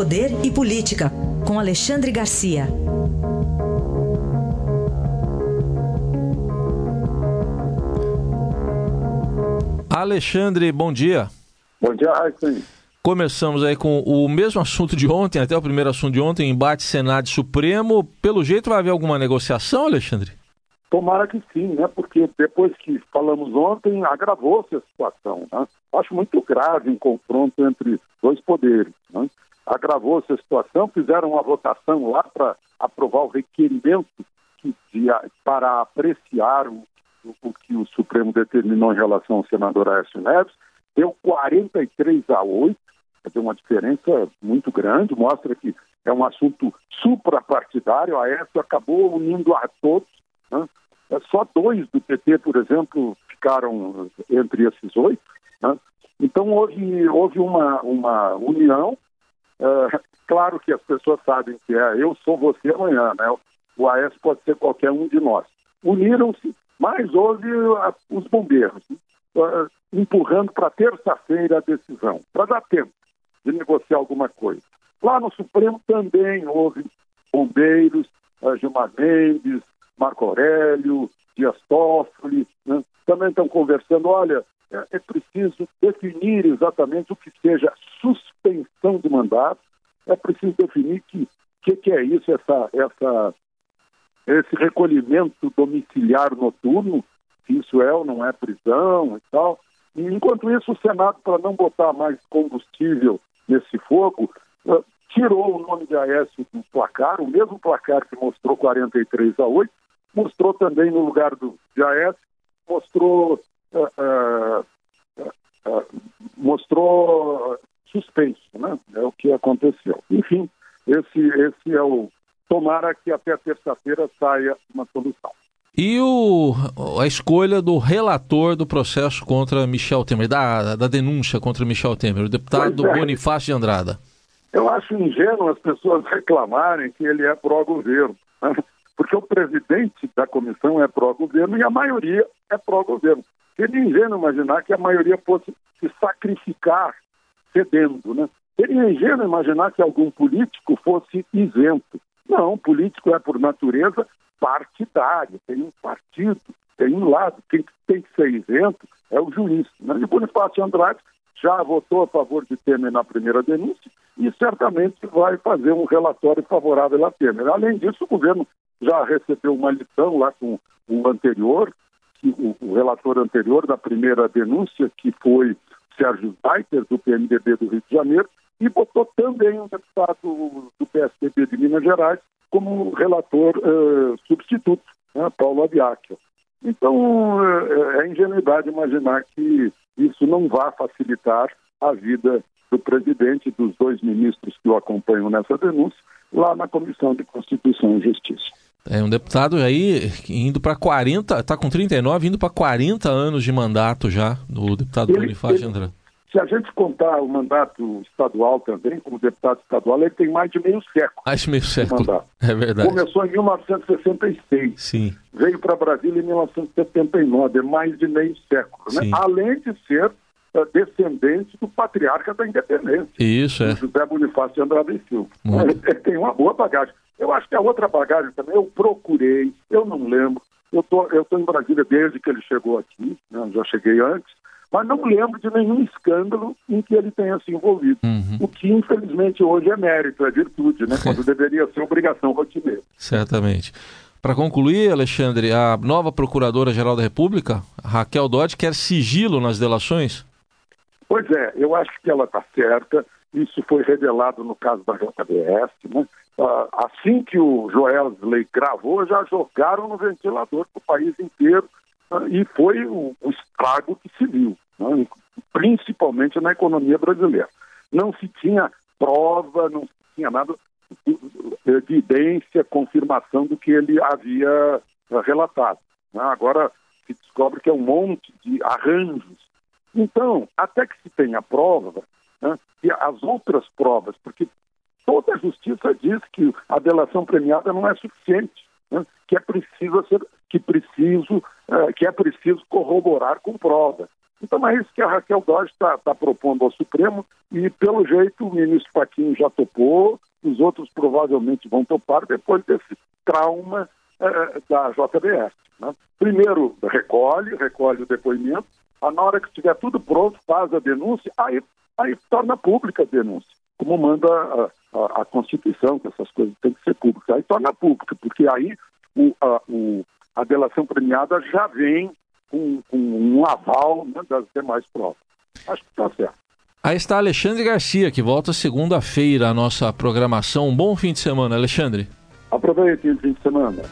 Poder e Política, com Alexandre Garcia. Alexandre, bom dia. Bom dia, Raíssen. Começamos aí com o mesmo assunto de ontem, até o primeiro assunto de ontem, embate Senado e Supremo. Pelo jeito vai haver alguma negociação, Alexandre? Tomara que sim, né? Porque depois que falamos ontem, agravou-se a situação. Né? Acho muito grave um confronto entre dois poderes. Né? Agravou-se a situação, fizeram uma votação lá para aprovar o requerimento que, de, para apreciar o, o, que o Supremo determinou em relação ao senador Aécio Neves. Deu 43 a 8, quer uma diferença muito grande, mostra que é um assunto suprapartidário. A Aécio acabou unindo a todos. Né? É, só dois do PT, por exemplo, ficaram entre esses oito. Né? Então houve, houve uma, uma união. É, claro que as pessoas sabem que é eu sou você amanhã, né? O AES pode ser qualquer um de nós. Uniram-se, mas houve a, os bombeiros uh, empurrando para terça-feira a decisão, para dar tempo de negociar alguma coisa. Lá no Supremo também houve bombeiros, uh, Gilmar Mendes, Marco Aurélio, Dias Toffoli, né? também estão conversando, olha, é, é, preciso definir exatamente o que seja suspensão de mandato, é preciso definir que que, que é isso, essa, essa, esse recolhimento domiciliar noturno, se isso é ou não é prisão e tal. E, enquanto isso, o Senado, para não botar mais combustível nesse fogo, uh, tirou o nome de Aécio do placar, o mesmo placar que mostrou 43 a 8, mostrou também no lugar do Jaes, mostrou, uh, uh, uh, mostrou suspenso, né? É o que aconteceu. Enfim, esse, esse é o. Tomara que até terça-feira saia uma solução. E o, a escolha do relator do processo contra Michel Temer, da, da denúncia contra Michel Temer, o deputado é. Bonifácio de Andrada. Eu acho ingênuo as pessoas reclamarem que ele é pró-governo. Né? porque o presidente da comissão é pró-governo e a maioria é pró-governo. Seria ingênuo imaginar que a maioria fosse se sacrificar cedendo, né? Seria ingênuo imaginar que algum político fosse isento. Não, político é, por natureza, partidário, tem um partido, tem um lado. Quem tem que ser isento é o juiz. Né? E Bonifácio Andrade já votou a favor de Temer na primeira denúncia e certamente vai fazer um relatório favorável a Temer. Além disso, o governo já recebeu uma lição lá com o anterior, o, o relator anterior da primeira denúncia, que foi Sérgio Reiter, do PMDB do Rio de Janeiro, e botou também um deputado do PSDB de Minas Gerais como relator uh, substituto, né, Paulo Abiacchio. Então, uh, é ingenuidade imaginar que isso não vá facilitar a vida do presidente e dos dois ministros que o acompanham nessa denúncia, lá na Comissão de Constituição e Justiça. É um deputado aí indo para 40, está com 39, indo para 40 anos de mandato já, do deputado ele, Bonifácio André. Se a gente contar o mandato estadual também, como deputado estadual, ele tem mais de meio século. Mais de meio século. É verdade. Começou em 1966. Sim. Veio para Brasília em 1979, é mais de meio século. Né? Além de ser uh, descendente do patriarca da independência. Isso, é. José Bonifácio Andrade Silva. Ele, ele tem uma boa bagagem. Eu acho que a outra bagagem também, eu procurei, eu não lembro. Eu tô, estou tô em Brasília desde que ele chegou aqui, né, já cheguei antes, mas não lembro de nenhum escândalo em que ele tenha se envolvido. Uhum. O que, infelizmente, hoje é mérito, é virtude, né? quando deveria ser obrigação rotineira. Certamente. Para concluir, Alexandre, a nova Procuradora-Geral da República, Raquel Dodge, quer sigilo nas delações? Pois é, eu acho que ela está certa. Isso foi revelado no caso da JBS, né? Ah, assim que o Joesley gravou, já jogaram no ventilador para o país inteiro e foi o, o, estrago que se viu, né? principalmente na economia brasileira. Não se tinha prova, não se tinha nada, evidência, confirmação do que ele havia ah, relatado. Né? Agora se descobre que é um monte de arranjos. Então, até que se tenha prova, né? e as outras provas, porque toda a justiça diz que a delação premiada não é suficiente, né? que é preciso ser, que preciso, uh, que é preciso corroborar com prova. Então é isso que a Raquel Dodge está tá propondo ao Supremo e, pelo jeito, o ministro Paquinho já topou, os outros provavelmente vão topar depois desse trauma eh, da JBS. Né? Primeiro, recolhe, recolhe o depoimento, na hora que estiver tudo pronto, faz a denúncia, aí, aí torna pública a denúncia, como manda a, a, a Constituição, que essas coisas têm que ser públicas. Aí torna pública, porque aí o, a, o, a delação premiada já vem com, com um aval né, das demais provas. Acho que está certo. Aí está Alexandre Garcia, que volta segunda-feira à nossa programação. Um bom fim de semana, Alexandre. Aproveite o fim de semana.